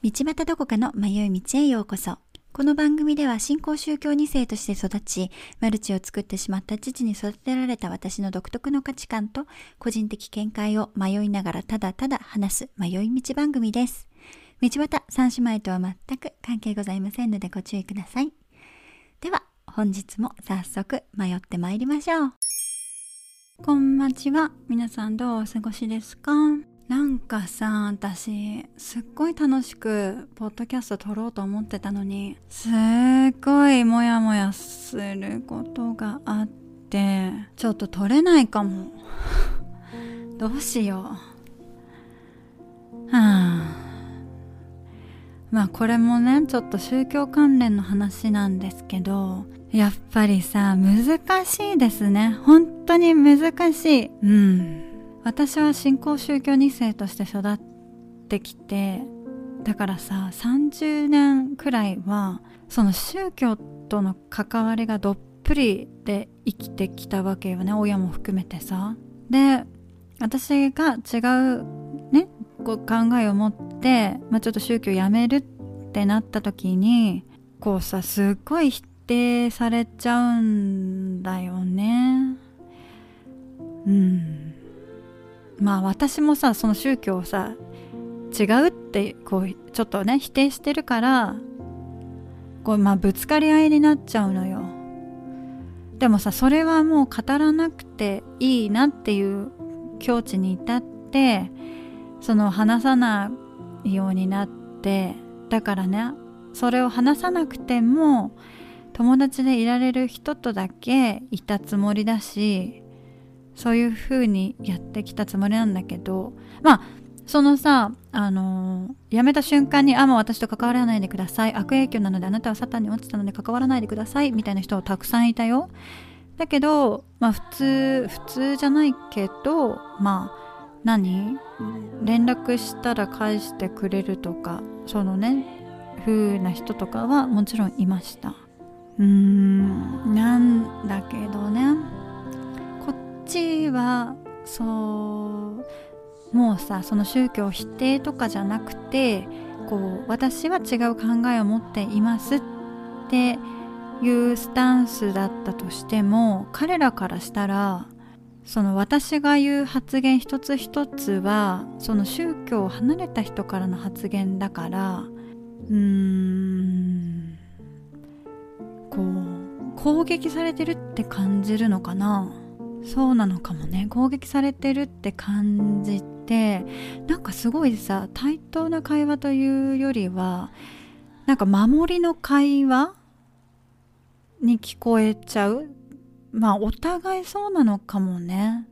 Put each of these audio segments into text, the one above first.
道端どこかの迷い道へようこそ。この番組では新興宗教2世として育ち、マルチを作ってしまった父に育てられた私の独特の価値観と個人的見解を迷いながらただただ話す迷い道番組です。道端三姉妹とは全く関係ございませんのでご注意ください。では、本日も早速迷ってまいりましょう。こんばんちは。皆さんどうお過ごしですか？なんかさ私すっごい楽しくポッドキャスト撮ろうと思ってたのにすっごいモヤモヤすることがあってちょっと撮れないかも。どうしよう。はあ。まあこれもねちょっと宗教関連の話なんですけどやっぱりさ難しいですね。本当に難しい。うん。私は新興宗教2世として育ってきてだからさ30年くらいはその宗教との関わりがどっぷりで生きてきたわけよね親も含めてさ。で私が違うねこう考えを持って、まあ、ちょっと宗教やめるってなった時にこうさすっごい否定されちゃうんだよね。うん。まあ私もさその宗教をさ違うってこうちょっとね否定してるからこうまあぶつかり合いになっちゃうのよ。でもさそれはもう語らなくていいなっていう境地に至ってその話さないようになってだからねそれを話さなくても友達でいられる人とだけいたつもりだしそういう風にやってきたつもりなんだけどまあそのさあのー、辞めた瞬間に「あもう私と関わらないでください。悪影響なのであなたはサタンに落ちたので関わらないでください」みたいな人はたくさんいたよ。だけどまあ普通普通じゃないけどまあ何？連絡したら返してくれるとかそのね風な人とかはもちろんいました。うーんなんだけどね。ちはそうもうさその宗教否定とかじゃなくてこう私は違う考えを持っていますっていうスタンスだったとしても彼らからしたらその私が言う発言一つ一つはその宗教を離れた人からの発言だからうーんこう攻撃されてるって感じるのかな？そうなのかもね。攻撃されてるって感じてなんかすごいさ対等な会話というよりはなんか守りの会話に聞こえちゃう。まあお互いそうなのかもね。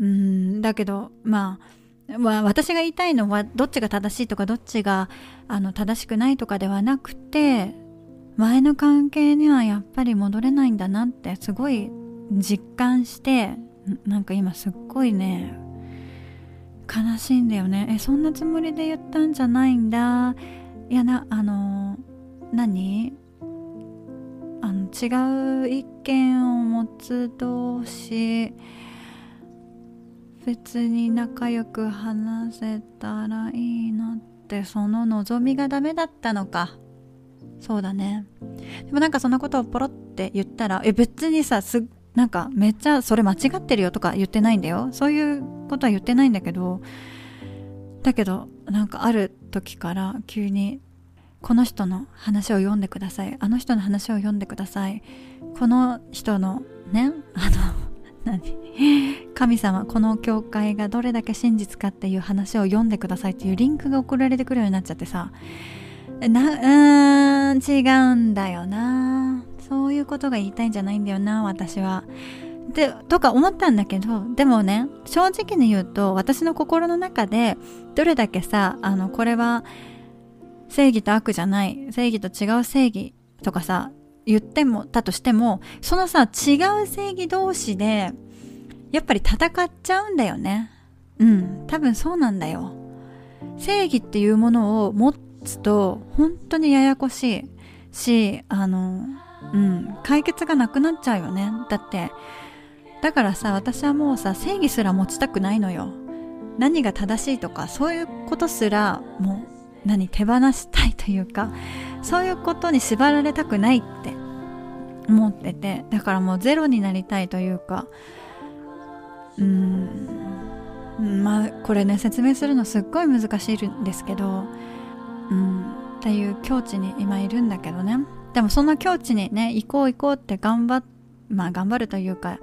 うんだけどまあまあ、私が言いたいのはどっちが正しいとかどっちがあの正しくないとかではなくて前の関係にはやっぱり戻れないんだなってすごい実感してなんか今すっごいね悲しいんだよね。えそんなつもりで言ったんじゃないんだ。いやなあの何？あの違う意見を持つ同士別に仲良く話せたらいいなってその望みがダメだったのか。そうだね。でもなんかそんなことをポロって言ったらえ別にさすっなんかめっちゃそれ間違ってるよとか言ってないんだよ。そういうことは言ってないんだけど。だけどなんかある時から急にこの人の話を読んでください。あの人の話を読んでください。この人のね あの何？神様この教会がどれだけ真実かっていう話を読んでくださいっていうリンクが送られてくるようになっちゃってさ。なうーん違うんだよな。そういうことが言いたいんじゃないんだよな私は。でとか思ったんだけどでもね正直に言うと私の心の中でどれだけさあのこれは正義と悪じゃない正義と違う正義とかさ言ってもたとしてもそのさ違う正義同士でやっぱり戦っちゃうんだよねうん多分そうなんだよ正義っていうものを持つと本当にややこしいしあのうん。解決がなくなっちゃうよね。だってだからさ私はもうさ正義すら持ちたくないのよ。何が正しいとかそういうことすらもう何手放したいというかそういうことに縛られたくないって思ってて。だからもうゼロになりたいというかうん。まあこれね説明するのすっごい難しいんですけどうん。っていう境地に今いるんだけどね。でもその境地にね行こう行こうって頑張っまあ頑張るというか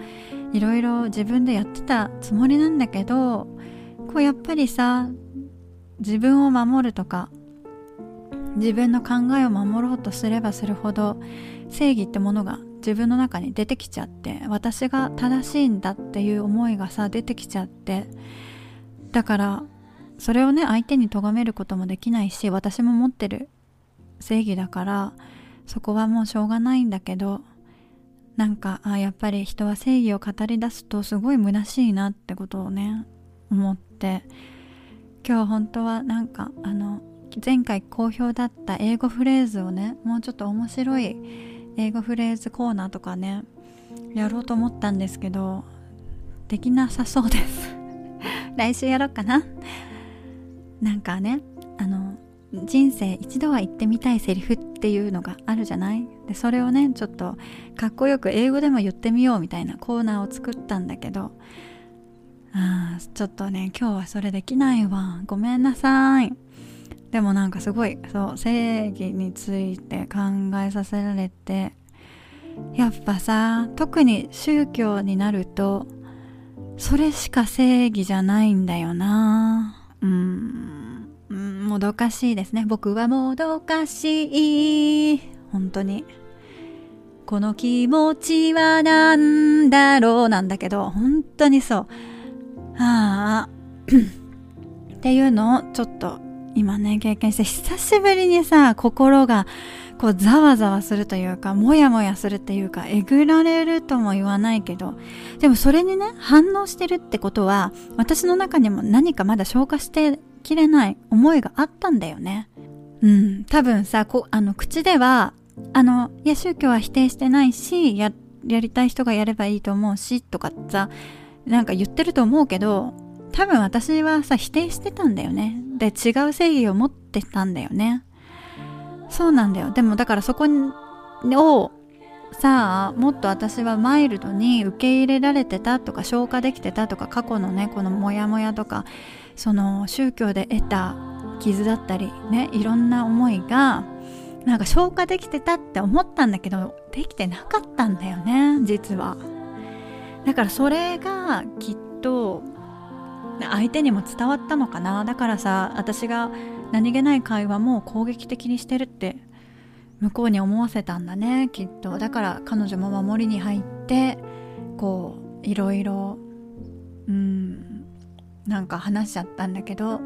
いろいろ自分でやってたつもりなんだけどこうやっぱりさ自分を守るとか自分の考えを守ろうとすればするほど正義ってものが自分の中に出てきちゃって私が正しいんだっていう思いがさ出てきちゃってだからそれをね相手に咎めることもできないし私も持ってる正義だからそこはもうしょうがないんだけどなんかあやっぱり人は正義を語り出すとすごい虚しいなってことをね思って。今日本当はなんかあの前回好評だった英語フレーズをねもうちょっと面白い英語フレーズコーナーとかねやろうと思ったんですけどできなさそうです。来週やろうかな。なんかねあの人生一度は言ってみたいセリフっていうのがあるじゃない？でそれをねちょっとかっこよく英語でも言ってみようみたいなコーナーを作ったんだけどあちょっとね今日はそれできないわ。ごめんなさい。でもなんかすごいそう正義について考えさせられてやっぱさ特に宗教になるとそれしか正義じゃないんだよな。うん。うんもどかしいですね。僕はもどかしい。本当に。この気持ちは何だろうなんだけど本当にそう。ああ。っていうのをちょっと今ね経験して久しぶりにさ心がこうざわざわするというかモヤモヤするっていうかえぐられるとも言わないけどでもそれにね反応してるってことは私の中にも何かまだ消化してきれない思いがあったんだよね。うん。多分さこあの口ではあのいや宗教は否定してないしややりたい人がやればいいと思うしとかさなんか言ってると思うけど多分私はさ否定してたんだよね。で違う正義を持ってたんだよね。そうなんだよ。でもだからそこをさあもっと私はマイルドに受け入れられてたとか消化できてたとか過去のねこのモヤモヤとかその宗教で得た傷だったりねいろんな思いがなんか消化できてたって思ったんだけどできてなかったんだよね実は。だからそれがきっと相手にも伝わったのかな。だからさ私が何気ない会話も攻撃的にしてるって向こうに思わせたんだねきっと。だから彼女も守りに入ってこういろいろうんなんか話しちゃったんだけど、う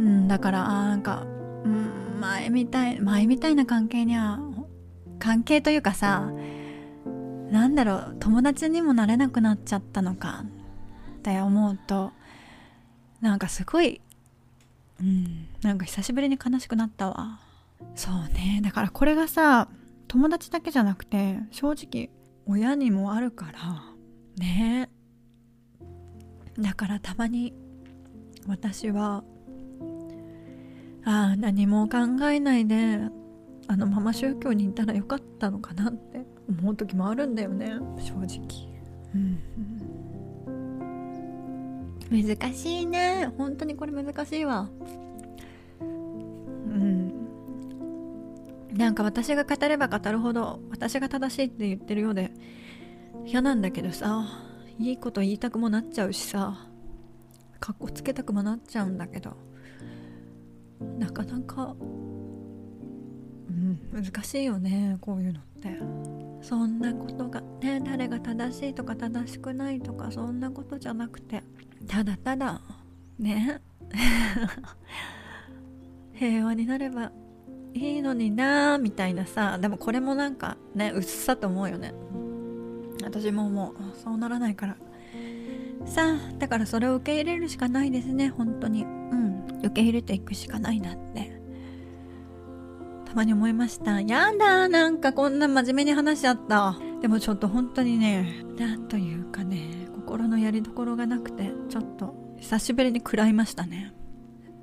ん、だからあなんか、うん、前みたい前みたいな関係には関係というかさなんだろう友達にもなれなくなっちゃったのかって思うとなんかすごいうんなんか久しぶりに悲しくなったわ。そうね。だからこれがさ友達だけじゃなくて正直親にもあるからね。だからたまに私はああ何も考えないであのまま宗教にいたらよかったのかなって思う時もあるんだよね正直。うん。難しいね。本当にこれ難しいわ。うん。なんか私が語れば語るほど私が正しいって言ってるようで嫌なんだけどさいいこと言いたくもなっちゃうしさかっこつけたくもなっちゃうんだけどなかなかうん難しいよねこういうのって。そんなことがね誰が正しいとか正しくないとかそんなことじゃなくてただただね 平和になればいいのになーみたいなさでもこれもなんかねうっさと思うよね。私ももうそうならないから。さあだからそれを受け入れるしかないですね。本当に。うん。受け入れていくしかないなって。たまに思いました。やだなんかこんな真面目に話しちゃった。でもちょっと本当にねなんというかね心のやりどころがなくてちょっと久しぶりに食らいましたね。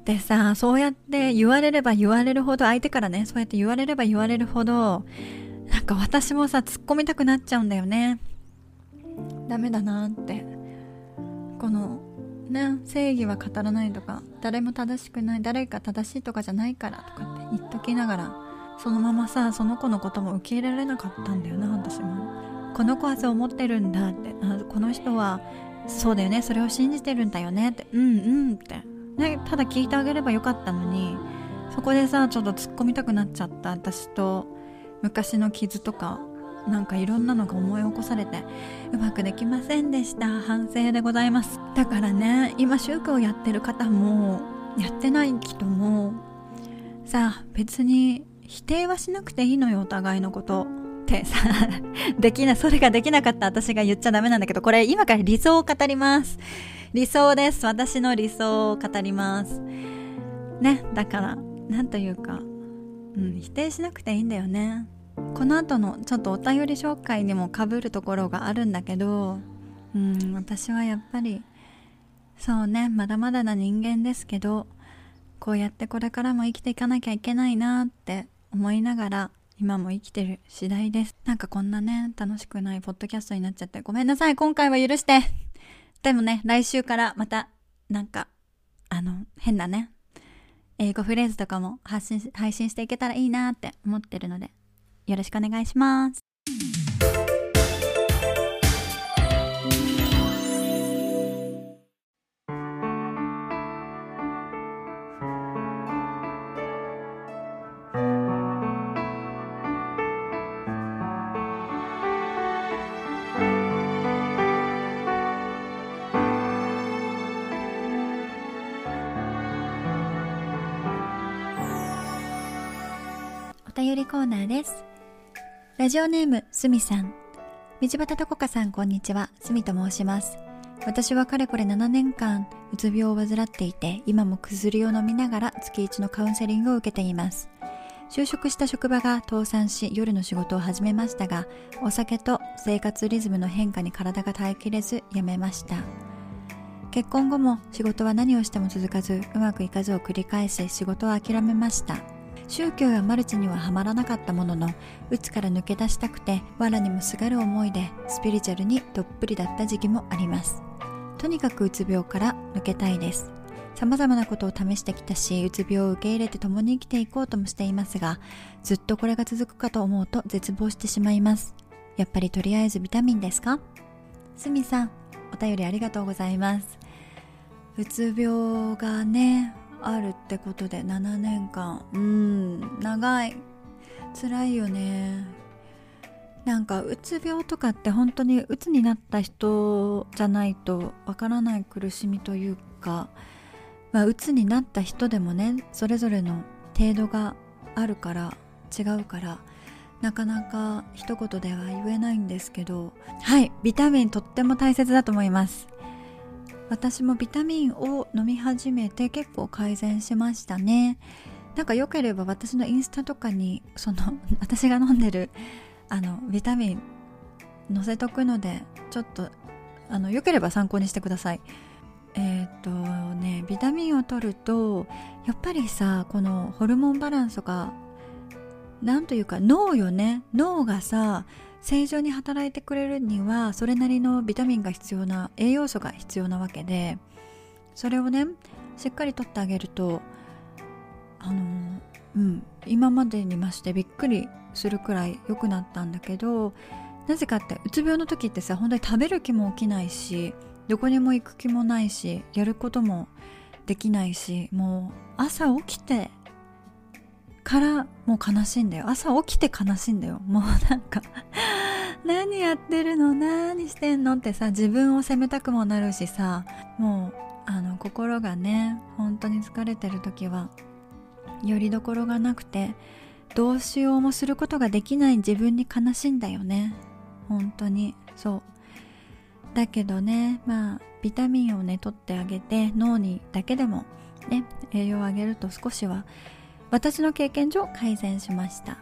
でさそうやって言われれば言われるほど相手からねそうやって言われれば言われるほどなんか私もさ突っ込みたくなっちゃうんだよね。ダメだなって。このね正義は語らないとか誰も正しくない誰か正しいとかじゃないからとかって言っときながらそのままさその子のことも受け入れられなかったんだよな私も。この子はそう思ってるんだって。あこの人はそうだよねそれを信じてるんだよねって。うんうんって。ねただ聞いてあげればよかったのにそこでさちょっと突っ込みたくなっちゃった私と昔の傷とかなんかいろんなのが思い起こされてうまくできませんでした。反省でございます。だからね今宗教やってる方もやってない人もさあ別に否定はしなくていいのよお互いのことって。さ できなそれができなかった。私が言っちゃダメなんだけどこれ今から理想を語ります。理想です。私の理想を語ります。ねだからなんというかうん否定しなくていいんだよね。この後のちょっとお便り紹介にもかぶるところがあるんだけどうん私はやっぱりそうねまだまだな人間ですけどこうやってこれからも生きていかなきゃいけないなって思いながら今も生きてる次第です。なんかこんなね楽しくないポッドキャストになっちゃって。ごめんなさい今回は許して。でもね来週からまたなんかあの変なね英語フレーズとかも発信配信していけたらいいなって思ってるので。よろしくお願いします。お便りコーナーです。ラジオネーム、すみさん。道端とこかさん、こんにちは。すみと申します。私はかれこれ7年間、うつ病を患っていて、今も薬を飲みながら月1のカウンセリングを受けています。就職した職場が倒産し、夜の仕事を始めましたが、お酒と生活リズムの変化に体が耐えきれず、辞めました。結婚後も仕事は何をしても続かず、うまくいかずを繰り返し、仕事を諦めました。宗教やマルチにはハマらなかったもののうつから抜け出したくて藁にもすがる思いでスピリチュアルにどっぷりだった時期もあります。とにかくうつ病から抜けたいです。様々なことを試してきたしうつ病を受け入れて共に生きていこうともしていますがずっとこれが続くかと思うと絶望してしまいます。やっぱりとりあえずビタミンですか？すみさんお便りありがとうございます。うつ病がねあるってことで7年間。うん長い。辛いよね。なんかうつ病とかって本当にうつになった人じゃないとわからない苦しみというか、まあ、うつになった人でもねそれぞれの程度があるから違うからなかなか一言では言えないんですけど。はいビタミンとっても大切だと思います。私もビタミンを飲み始めて結構改善しましたね。なんか良ければ私のインスタとかにその 私が飲んでるあのビタミン載せとくのでちょっとあの良ければ参考にしてください。えっ、とねビタミンを取るとやっぱりさこのホルモンバランスとかなんというか脳よね。脳がさ正常に働いてくれるにはそれなりのビタミンが必要な栄養素が必要なわけでそれをねしっかりとってあげるとあのうん今までにましてびっくりするくらい良くなったんだけどなぜかってうつ病の時ってさ本当に食べる気も起きないしどこにも行く気もないしやることもできないしもう朝起きてからもう悲しいんだよ。朝起きて悲しいんだよ。もうなんか 何やってるの？何してんの？ってさ自分を責めたくもなるしさもうあの心がね本当に疲れてる時はよりどころがなくてどうしようもすることができない自分に悲しいんだよね。本当に。そう。だけどねまあビタミンをね取ってあげて脳にだけでもね栄養をあげると少しは私の経験上改善しました。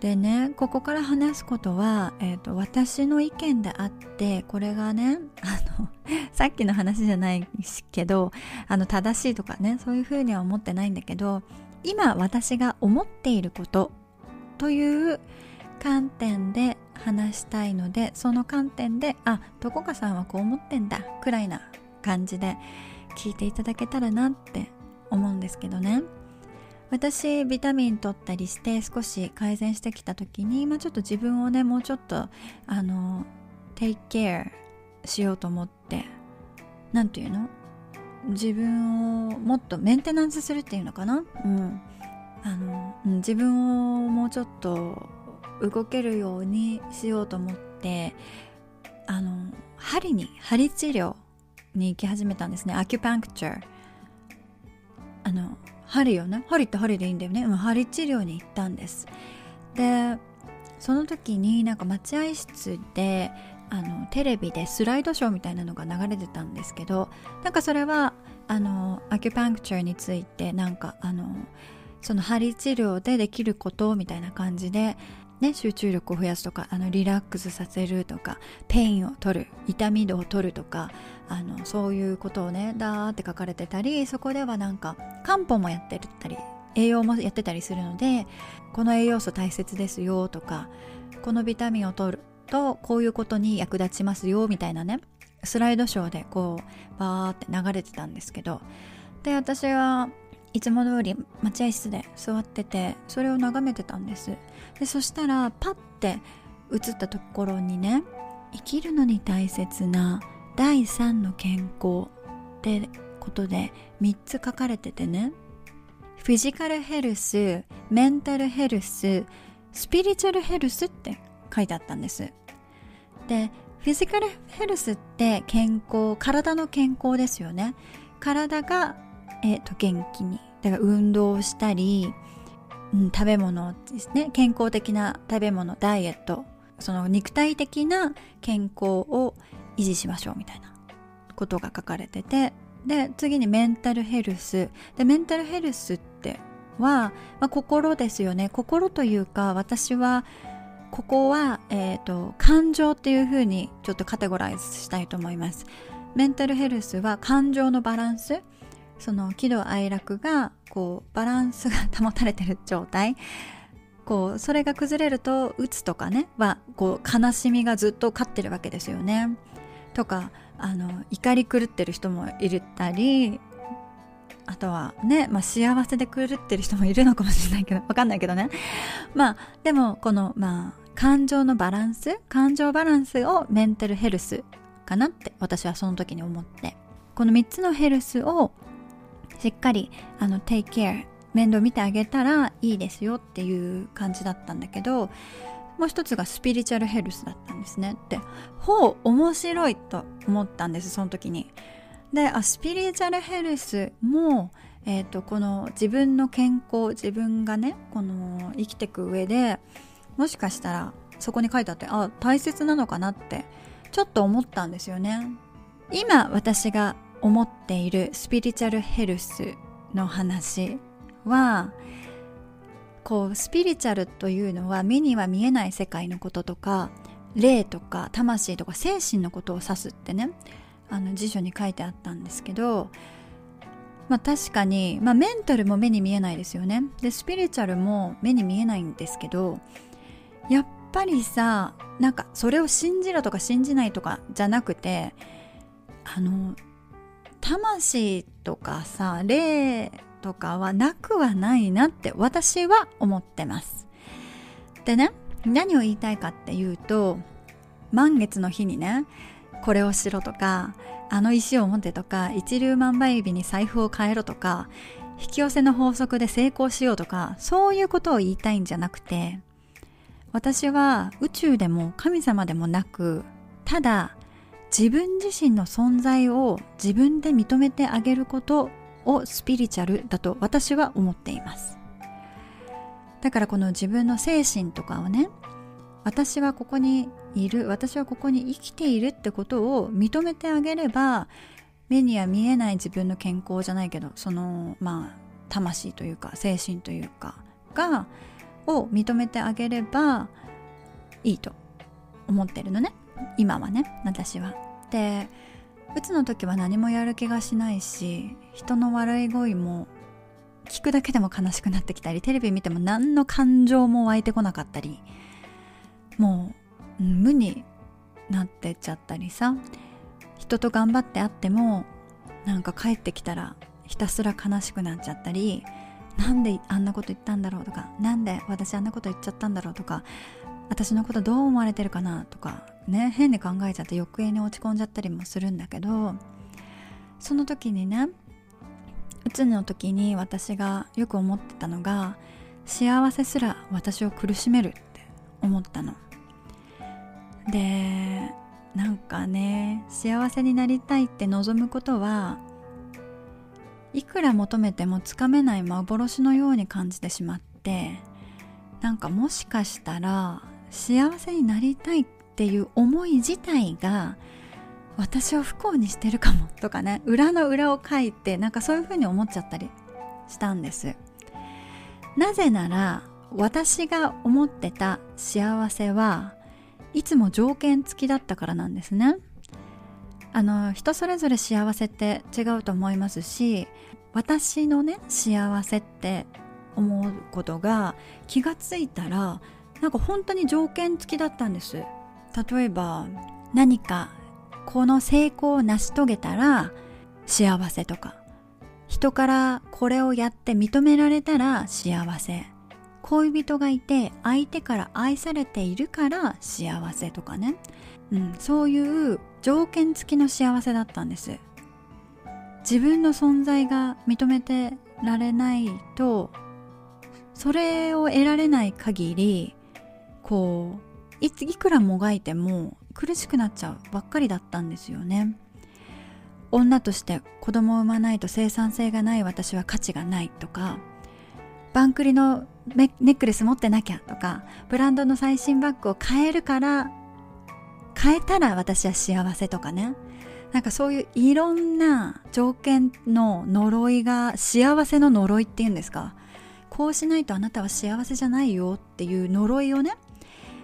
でねここから話すことは、えーと、私の意見であってこれがね あのさっきの話じゃないけどあの正しいとかねそういうふうには思ってないんだけど今私が思っていることという観点で話したいのでその観点であどこかさんはこう思ってんだくらいな感じで聞いていただけたらなって思うんですけどね。私ビタミン取ったりして少し改善してきた時に、まあ、ちょっと自分をねもうちょっとあの take care しようと思って何て言うの？自分をもっとメンテナンスするっていうのかな？うん。あの自分をもうちょっと動けるようにしようと思ってあの針に針治療に行き始めたんですね。アキュパンクチャーあの針よね針って針でいいんだよね、うん、針治療に行ったんです。でその時になんか待合室であのテレビでスライドショーみたいなのが流れてたんですけどなんかそれはあのアキュパンクチャーについてなんかあのその針治療でできることみたいな感じでね、集中力を増やすとかあのリラックスさせるとか pain を取る痛み度を取るとかあのそういうことをねダーって書かれてたりそこではなんか漢方もやってたり栄養もやってたりするのでこの栄養素大切ですよとかこのビタミンを取るとこういうことに役立ちますよみたいなねスライドショーでこうバーって流れてたんですけどで私はいつも通り待合室で座っててそれを眺めてたんです。でそしたらパッて映ったところにね生きるのに大切な第3の健康ってことで3つ書かれててねフィジカルヘルスメンタルヘルススピリチュアルヘルスって書いてあったんです。でフィジカルヘルスって健康体の健康ですよね。体がえー、と元気にだから運動をしたり、うん、食べ物ですね。健康的な食べ物ダイエット。その肉体的な健康を維持しましょうみたいなことが書かれてて。で次にメンタルヘルスでメンタルヘルスっては、まあ、心ですよね。心というか私はここは、えーと感情っていうふうにちょっとカテゴライズしたいと思います。メンタルヘルスは感情のバランス。その喜怒哀楽がこうバランスが保たれてる状態。こうそれが崩れるとうつとかねはこう悲しみがずっと勝ってるわけですよね。とかあの怒り狂ってる人もいるったりあとはね、まあ、幸せで狂ってる人もいるのかもしれないけど わかんないけどね。まあでもこのまあ感情のバランス感情バランスをメンタルヘルスかなって私はその時に思って。この3つのヘルスをしっかりあの take care 面倒見てあげたらいいですよっていう感じだったんだけどもう一つがスピリチュアルヘルスだったんですね。でほう面白いと思ったんですその時に。であスピリチュアルヘルスも、えーと、この自分の健康自分がねこの生きていく上でもしかしたらそこに書いてあってあ大切なのかなってちょっと思ったんですよね。今私が思っているスピリチュアルヘルスの話はこうスピリチュアルというのは目には見えない世界のこととか霊とか魂とか精神のことを指すってねあの辞書に書いてあったんですけどまあ確かに、まあ、メンタルも目に見えないですよね。でスピリチュアルも目に見えないんですけどやっぱりさなんかそれを信じろとか信じないとかじゃなくてあの魂とかさ霊とかはなくはないなって私は思ってます。でね何を言いたいかっていうと満月の日にねこれをしろとかあの石を持ってとか一粒万倍日に財布を変えろとか引き寄せの法則で成功しようとかそういうことを言いたいんじゃなくて私は宇宙でも神様でもなくただ自分自身の存在を自分で認めてあげることをスピリチュアルだと私は思っています。だからこの自分の精神とかをね私はここにいる私はここに生きているってことを認めてあげれば目には見えない自分の健康じゃないけどそのまあ魂というか精神というかがを認めてあげればいいと思ってるのね。今はね私は。でうつの時は何もやる気がしないし人の笑い声も聞くだけでも悲しくなってきたりテレビ見ても何の感情も湧いてこなかったりもう無になってっちゃったりさ人と頑張って会ってもなんか帰ってきたらひたすら悲しくなっちゃったりなんであんなこと言ったんだろうとかなんで私あんなこと言っちゃったんだろうとか私のことどう思われてるかなとかね変に考えちゃって余計に落ち込んじゃったりもするんだけどその時にねうつの時に私がよく思ってたのが幸せすら私を苦しめるって思ったの。でなんかね幸せになりたいって望むことはいくら求めてもつかめない幻のように感じてしまってなんかもしかしたら幸せになりたいっていう思い自体が私を不幸にしてるかもとかね裏の裏を書いてなんかそういうふうに思っちゃったりしたんです。なぜなら私が思ってた幸せはいつも条件付きだったからなんですね。あの人それぞれ幸せって違うと思いますし私のね幸せって思うことが気がついたらなんか本当に条件付きだったんです。例えば何かこの成功を成し遂げたら幸せとか。人からこれをやって認められたら幸せ。恋人がいて相手から愛されているから幸せとかね、うん、そういう条件付きの幸せだったんです。自分の存在が認めてられないとそれを得られない限りこういくらもがいても苦しくなっちゃうばっかりだったんですよね。女として子供を産まないと生産性がない私は価値がないとかバンクリのネックレス持ってなきゃとかブランドの最新バッグを買えるから買えたら私は幸せとかね。なんかそういういろんな条件の呪いが幸せの呪いっていうんですか。こうしないとあなたは幸せじゃないよっていう呪いをね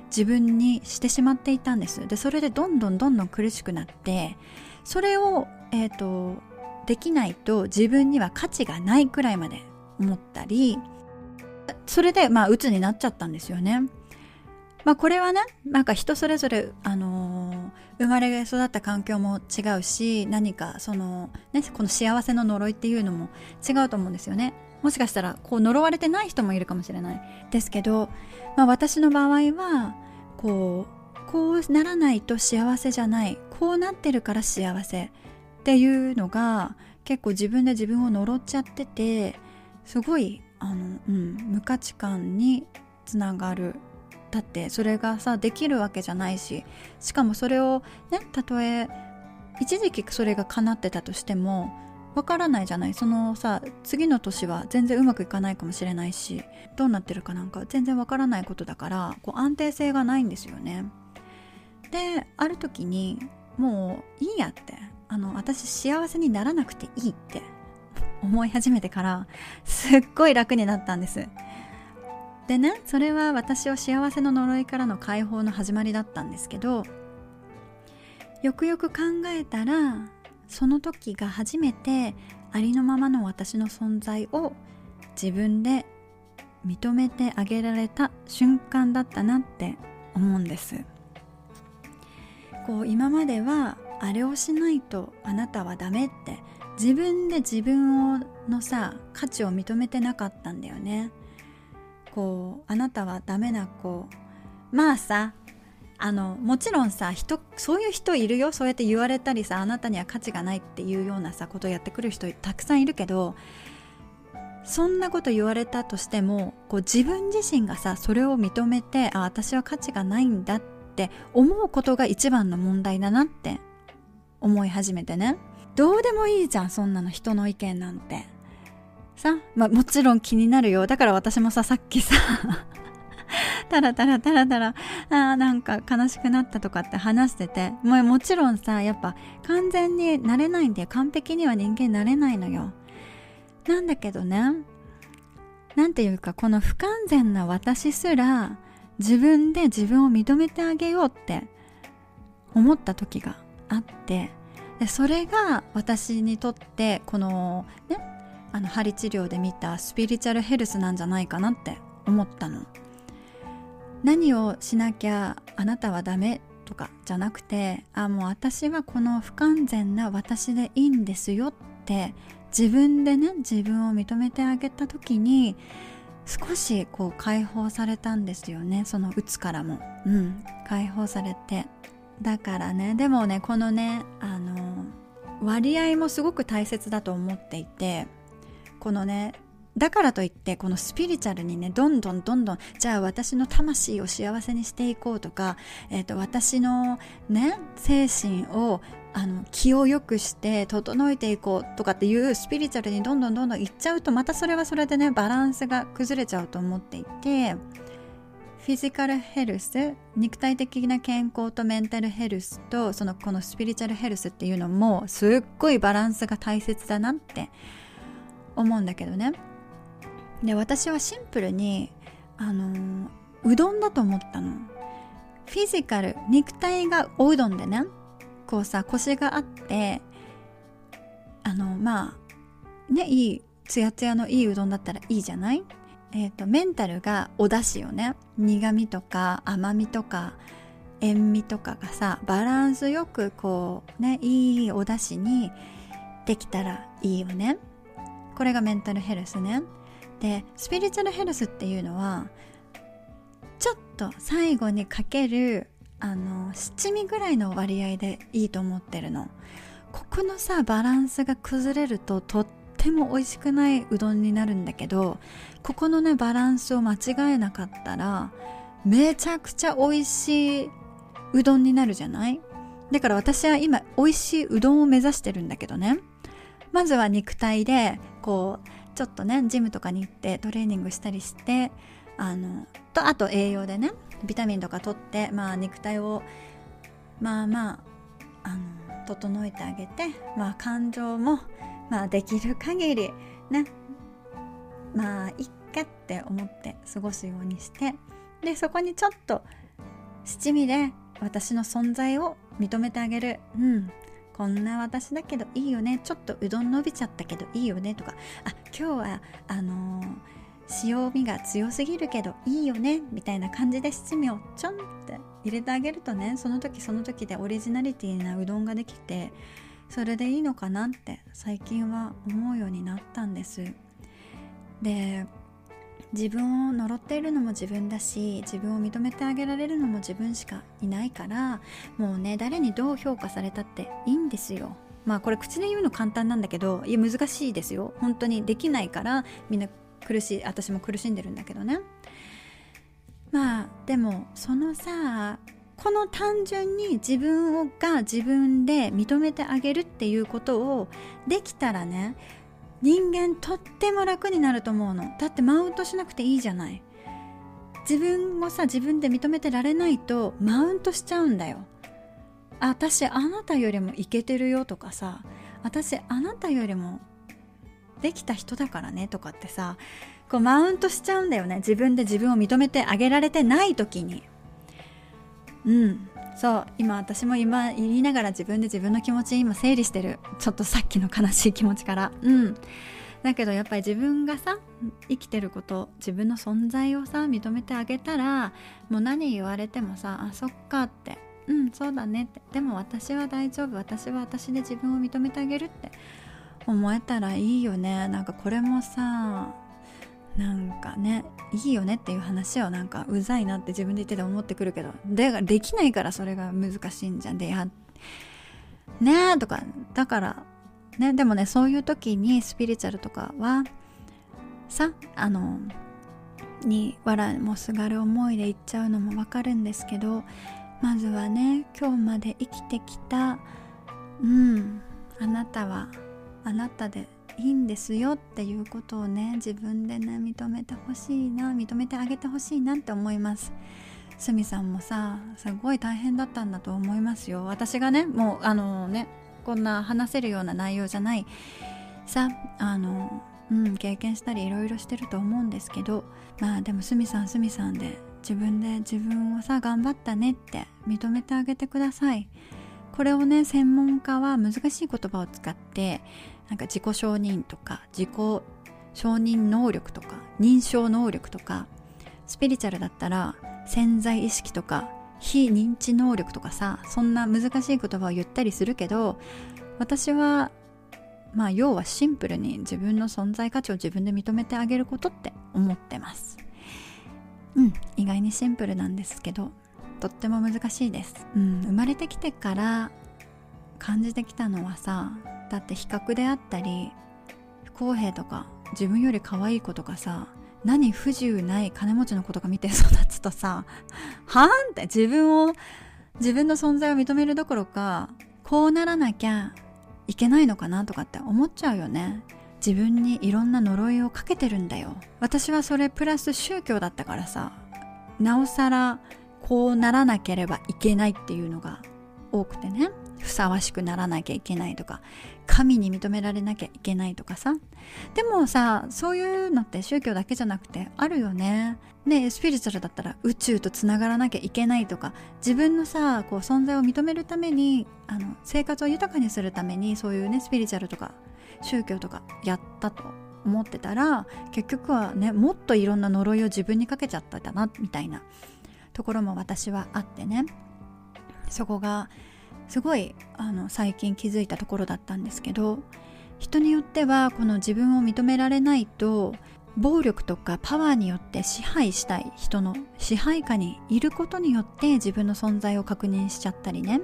自分にしてしまっていたんです。でそれでどんどんどんどん苦しくなってそれを、えーと、できないと自分には価値がないくらいまで思ったりそれでまあ鬱になっちゃったんですよね。まあこれはねなんか人それぞれあのー、生まれ育った環境も違うし何かそのねこの幸せの呪いっていうのも違うと思うんですよね。もしかしたらこう呪われてない人もいるかもしれない。ですけど、まあ、私の場合はこうこうならないと幸せじゃない。こうなってるから幸せ。っていうのが結構自分で自分を呪っちゃっててすごいあの、うん、無価値観につながる。だってそれがさできるわけじゃないししかもそれをねたとえ一時期それが叶ってたとしてもわからないじゃない。そのさ次の年は全然うまくいかないかもしれないしどうなってるかなんか全然わからないことだからこう安定性がないんですよね。である時にもういいやってあの私幸せにならなくていいって思い始めてからすっごい楽になったんです。でねそれは私を幸せの呪いからの解放の始まりだったんですけどよくよく考えたらその時が初めてありのままの私の存在を自分で認めてあげられた瞬間だったなって思うんです。こう今まではあれをしないとあなたはダメって自分で自分をのさ価値を認めてなかったんだよね。こうあなたはダメな子。まあさあのもちろんさ人そういう人いるよ。そうやって言われたりさあなたには価値がないっていうようなさことをやってくる人たくさんいるけどそんなこと言われたとしてもこう自分自身がさそれを認めてあ私は価値がないんだって思うことが一番の問題だなって思い始めてね。どうでもいいじゃんそんなの人の意見なんて。さ、まあ、もちろん気になるよ。だから私もささっきさ タラタラタラタラ。あーなんか悲しくなったとかって話してて。もうもちろんさやっぱ完全になれないんで完璧には人間なれないのよ。なんだけどねなんていうかこの不完全な私すら自分で自分を認めてあげようって思った時があって。でそれが私にとってこのねあの針治療で見たスピリチュアルヘルスなんじゃないかなって思ったの。何をしなきゃあなたはダメとかじゃなくてあもう私はこの不完全な私でいいんですよって自分でね自分を認めてあげた時に少しこう解放されたんですよね。そのうつからも。うん。解放されて。だからねでもねこのねあの割合もすごく大切だと思っていてこのねだからといってこのスピリチュアルにねどんどんどんどんじゃあ私の魂を幸せにしていこうとか、えーと、私のね精神をあの気を良くして整えていこうとかっていうスピリチュアルにどんどんどんどんいっちゃうとまたそれはそれでねバランスが崩れちゃうと思っていてフィジカルヘルス肉体的な健康とメンタルヘルスとそのこのスピリチュアルヘルスっていうのもすっごいバランスが大切だなって思うんだけどね。で私はシンプルにあのうどんだと思ったの。フィジカル肉体がおうどんでね。こうさ腰があってあのまあねいいツヤツヤのいいうどんだったらいいじゃない？えっ、ー、とメンタルがお出汁よね苦味とか甘みとか塩味とかがさバランスよくこうねいいお出汁にできたらいいよね。これがメンタルヘルスね。でスピリチュアルヘルスっていうのはちょっと最後にかけるあの七味ぐらいの割合でいいと思ってるの。ここのさバランスが崩れるととっても美味しくないうどんになるんだけどここのねバランスを間違えなかったらめちゃくちゃ美味しいうどんになるじゃない？だから私は今美味しいうどんを目指してるんだけどね。まずは肉体でこうちょっとねジムとかに行ってトレーニングしたりしてあのとあと栄養でねビタミンとか取ってまあ肉体をまあまああの整えてあげてまあ感情もまあできる限りねまあいっかって思って過ごすようにしてでそこにちょっと七味で私の存在を認めてあげる。うん。こんな私だけどいいよね。ちょっとうどん伸びちゃったけどいいよねとか。あ今日はあのー、塩味が強すぎるけどいいよね。みたいな感じで七味をちょんって入れてあげるとねその時その時でオリジナリティなうどんができてそれでいいのかなって最近は思うようになったんです。で自分を呪っているのも自分だし自分を認めてあげられるのも自分しかいないからもうね誰にどう評価されたっていいんですよ。まあこれ口で言うの簡単なんだけどいや難しいですよ。本当にできないからみんな苦しい私も苦しんでるんだけどね。まあでもそのさこの単純に自分をが自分で認めてあげるっていうことをできたらね人間とっても楽になると思うの。だってマウントしなくていいじゃない。自分をさ自分で認めてられないとマウントしちゃうんだよ。私あなたよりもイケてるよとかさ私あなたよりもできた人だからねとかってさこうマウントしちゃうんだよね。自分で自分を認めてあげられてない時に。うん。そう今私も今言いながら自分で自分の気持ち今整理してる。ちょっとさっきの悲しい気持ちから。うん。だけどやっぱり自分がさ生きてること自分の存在をさ認めてあげたらもう何言われてもさあそっかって。うんそうだねって。でも私は大丈夫。私は私で自分を認めてあげるって思えたらいいよね。なんかこれもさなんかねいいよねっていう話をなんかうざいなって自分で言ってて思ってくるけどでできないからそれが難しいんじゃんでやねえとかだからねでもねそういう時にスピリチュアルとかはさあのに笑いもすがる思いで言っちゃうのもわかるんですけどまずはね今日まで生きてきたうんあなたはあなたでいいんですよっていうことをね自分でね認めてほしいな認めてあげてほしいなって思います。すみさんもさすごい大変だったんだと思いますよ。私がねもうあのねこんな話せるような内容じゃない。さあのうん経験したりいろいろしてると思うんですけど。まあでもすみさんすみさんで自分で自分をさ頑張ったねって認めてあげてください。これをね専門家は難しい言葉を使ってなんか自己承認とか自己承認能力とか認証能力とかスピリチュアルだったら潜在意識とか非認知能力とかさそんな難しい言葉を言ったりするけど私はまあ要はシンプルに自分の存在価値を自分で認めてあげることって思ってます。うん意外にシンプルなんですけどとっても難しいです、うん、生まれてきてから感じてきたのはさだって比較であったり不公平とか自分より可愛い子とかさ何不自由ない金持ちの子とか見て育つとさはあんって自分を自分の存在を認めるどころかこうならなきゃいけないのかなとかって思っちゃうよね。自分にいろんな呪いをかけてるんだよ。私はそれプラス宗教だったからさなおさらこうならなければいけないっていうのが多くてね。ふさわしくならなきゃいけないとか。神に認められなきゃいけないとかさ。でもさそういうのって宗教だけじゃなくてあるよね。ねスピリチュアルだったら宇宙とつながらなきゃいけないとか。自分のさこう存在を認めるためにあの生活を豊かにするためにそういうねスピリチュアルとか宗教とかやったと思ってたら結局はねもっといろんな呪いを自分にかけちゃったんだなみたいなところも私はあってね。そこがすごいあの最近気づいたところだったんですけど人によってはこの自分を認められないと暴力とかパワーによって支配したい人の支配下にいることによって自分の存在を確認しちゃったりね。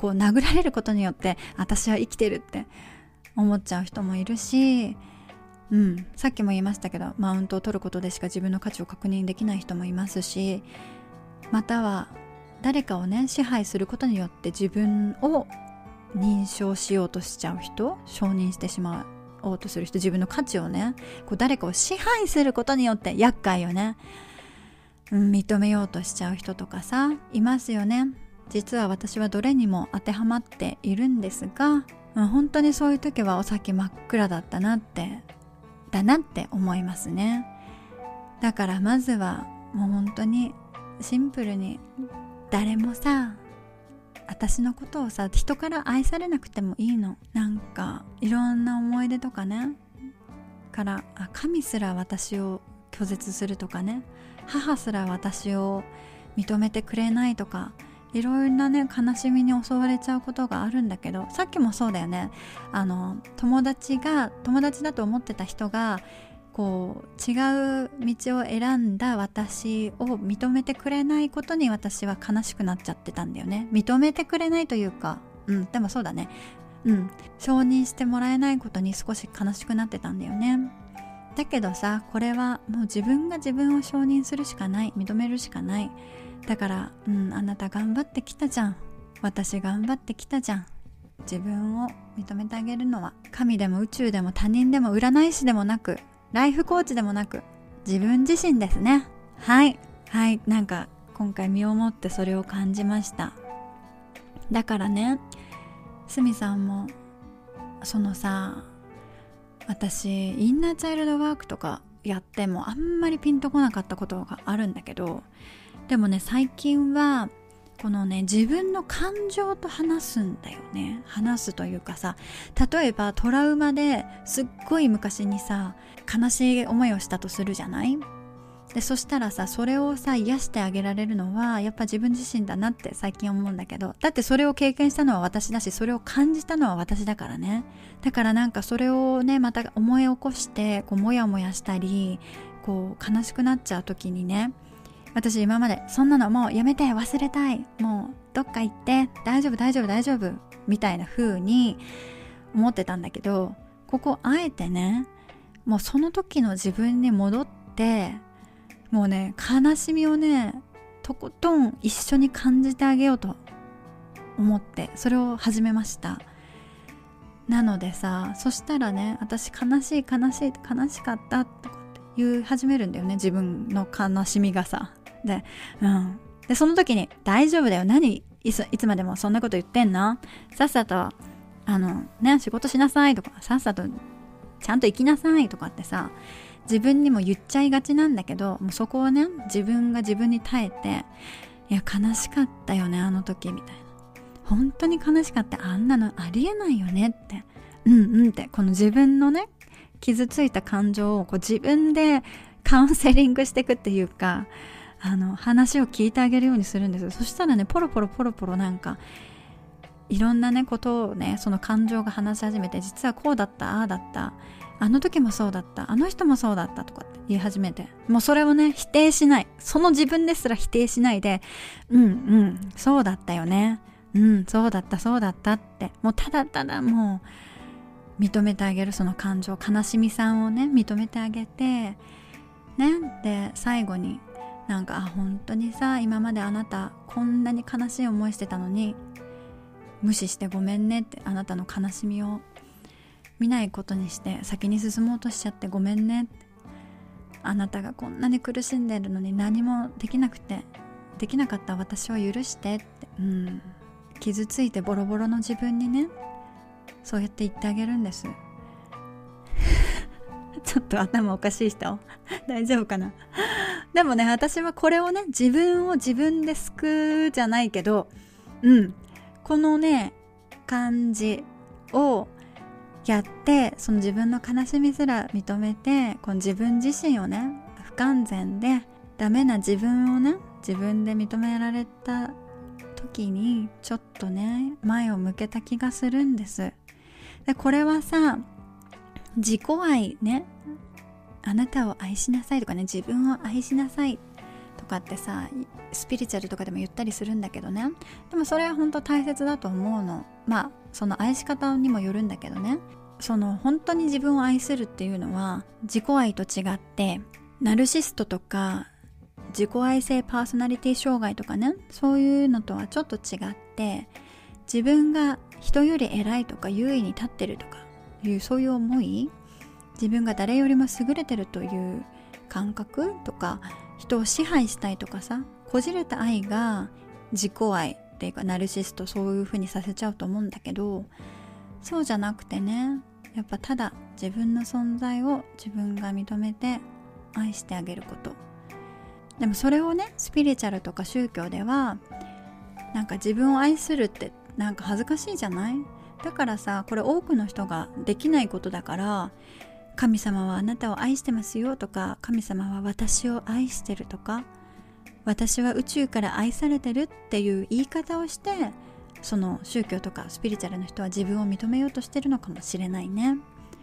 こう殴られることによって私は生きてるって思っちゃう人もいるしうん、さっきも言いましたけどマウントを取ることでしか自分の価値を確認できない人もいますしまたは誰かをね支配することによって自分を認証しようとしちゃう人承認してしまおうとする人自分の価値をねこう誰かを支配することによって厄介よね、うん、認めようとしちゃう人とかさいますよね。実は私はどれにも当てはまっているんですが、うん、本当にそういう時はお先真っ暗だったなってだなって思いますね。だからまずはもう本当にシンプルに誰もさ私のことをさ人から愛されなくてもいいの。なんかいろんな思い出とかね。からあ神すら私を拒絶するとかね。母すら私を認めてくれないとかいろいろなね悲しみに襲われちゃうことがあるんだけどさっきもそうだよね。あの友達が友達だと思ってた人がこう違う道を選んだ私を認めてくれないことに私は悲しくなっちゃってたんだよね。認めてくれないというかうんでもそうだね。うん。承認してもらえないことに少し悲しくなってたんだよね。だけどさこれはもう自分が自分を承認するしかない。認めるしかない。だからうんあなた頑張ってきたじゃん。私頑張ってきたじゃん。自分を認めてあげるのは。神でも宇宙でも他人でも占い師でもなくライフコーチでもなく自分自身ですね。はい。はい。なんか今回身をもってそれを感じました。だからねすみさんもそのさ私インナーチャイルドワークとかやってもあんまりピンとこなかったことがあるんだけどでもね最近はこのね自分の感情と話すんだよね。話すというかさ例えばトラウマですっごい昔にさ悲しい思いをしたとするじゃない？でそしたらさそれをさ癒してあげられるのはやっぱ自分自身だなって最近思うんだけどだってそれを経験したのは私だしそれを感じたのは私だからね。だからなんかそれをねまた思い起こしてこうモヤモヤしたりこう悲しくなっちゃう時にね私今までそんなのもうやめて忘れたい。もうどっか行って大丈夫大丈夫大丈夫みたいな風に思ってたんだけどここあえてねもうその時の自分に戻ってもうね悲しみをねとことん一緒に感じてあげようと思ってそれを始めました。なのでさそしたらね私悲しい悲しい悲しかったとかって言い始めるんだよね自分の悲しみがさ。でうん。でその時に「大丈夫だよ。何いついつまでもそんなこと言ってんの？さっさとあのね仕事しなさい」とか「さっさとちゃんと生きなさい」とかってさ自分にも言っちゃいがちなんだけどもうそこをね自分が自分に耐えて「いや悲しかったよねあの時」みたいな。本当に悲しかった。あんなのありえないよねって。うんうんって。この自分のね傷ついた感情をこう自分でカウンセリングしていくっていうかあの話を聞いてあげるようにするんですそしたらねポロポロポロポロなんかいろんなねことをねその感情が話し始めて実はこうだったああだったあの時もそうだったあの人もそうだったとかって言い始めてもうそれをね否定しない。その自分ですら否定しないでうんうんそうだったよね。うんそうだったそうだったって。もうただただもう認めてあげるその感情悲しみさんをね認めてあげてね。で最後になんか本当にさ今まであなたこんなに悲しい思いしてたのに無視してごめんねってあなたの悲しみを見ないことにして先に進もうとしちゃってごめんねってあなたがこんなに苦しんでるのに何もできなくてできなかった私を許してってうん。傷ついてボロボロの自分にねそうやって言ってあげるんです。ちょっと頭おかしい人？大丈夫かな？でもね私はこれをね自分を自分で救うじゃないけどうん。このね感じをやってその自分の悲しみすら認めてこの自分自身をね不完全でダメな自分をね自分で認められた時にちょっとね前を向けた気がするんです。でこれはさ自己愛ね。あなたを愛しなさいとかね。自分を愛しなさいとかってさスピリチュアルとかでも言ったりするんだけどね。でもそれは本当大切だと思うの。まあその愛し方にもよるんだけどね。その本当に自分を愛するっていうのは自己愛と違ってナルシストとか自己愛性パーソナリティ障害とかね。そういうのとはちょっと違って自分が人より偉いとか優位に立ってるとかいうそういう思い自分が誰よりも優れてるという感覚とか人を支配したいとかさこじれた愛が自己愛っていうかナルシストそういう風にさせちゃうと思うんだけどそうじゃなくてねやっぱただ自分の存在を自分が認めて愛してあげること。でもそれをねスピリチュアルとか宗教ではなんか自分を愛するってなんか恥ずかしいじゃない？だからさこれ多くの人ができないことだから神様はあなたを愛してますよとか神様は私を愛してるとか私は宇宙から愛されてるっていう言い方をしてその宗教とかスピリチュアルの人は自分を認めようとしてるのかもしれないね。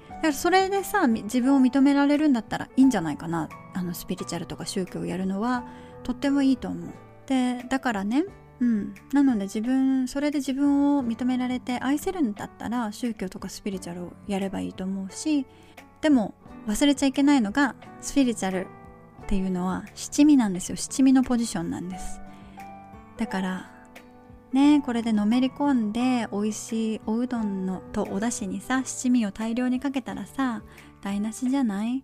だからそれでさ自分を認められるんだったらいいんじゃないかな。あのスピリチュアルとか宗教をやるのはとってもいいと思う。でだからねうん。なので自分それで自分を認められて愛せるんだったら宗教とかスピリチュアルをやればいいと思うしでも忘れちゃいけないのがスピリチュアルっていうのは七味なんですよ。七味のポジションなんです。だからねこれでのめり込んで美味しいおうどんのとお出汁にさ七味を大量にかけたらさ台無しじゃない？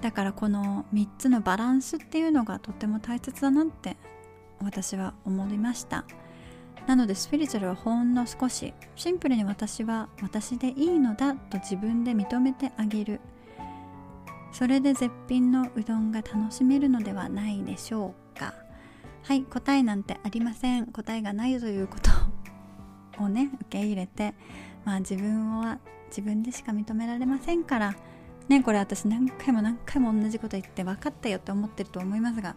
だからこの3つのバランスっていうのがとっても大切だなって私は思いました。なのでスピリチュアルはほんの少しシンプルに私は私でいいのだと自分で認めてあげる。それで絶品のうどんが楽しめるのではないでしょうか。はい答えなんてありません。答えがないということをね受け入れてまあ自分は自分でしか認められませんから。ねこれ私何回も何回も同じこと言って分かったよって思ってると思いますが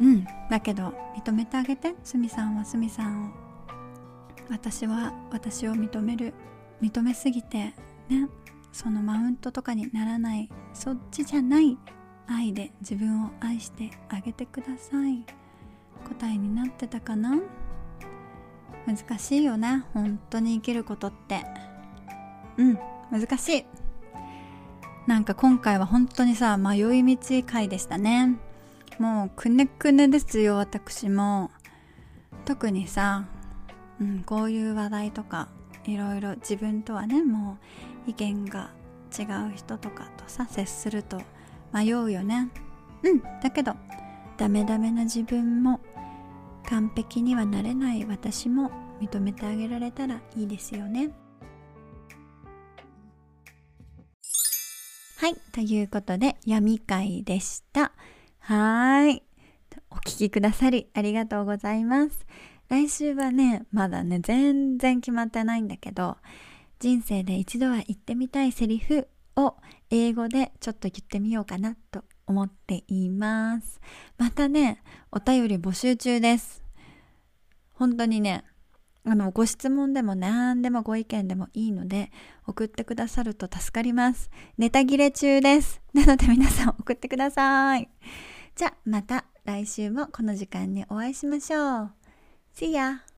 うん。だけど認めてあげてすみさんはすみさんを。私は私を認める。認めすぎてねそのマウントとかにならない。そっちじゃない。愛で自分を愛してあげてください。答えになってたかな？難しいよね。本当に生きることって。うん難しい。なんか今回は本当にさ迷い道回でしたね。もうくねくねですよ私も。特にさ、うん、こういう話題とかいろいろ自分とはねもう意見が違う人とかとさ接すると迷うよね。うんだけどダメダメな自分も完璧にはなれない私も認めてあげられたらいいですよね。はいということで闇会でした。はい。お聴きくださりありがとうございます。来週はねまだね全然決まってないんだけど人生で一度は言ってみたいセリフを英語でちょっと言ってみようかなと思っています。またねお便り募集中です。本当にねあのご質問でも何でもご意見でもいいので送ってくださると助かります。ネタ切れ中です。なので皆さん送ってください。じゃあまた来週もこの時間にお会いしましょう See ya!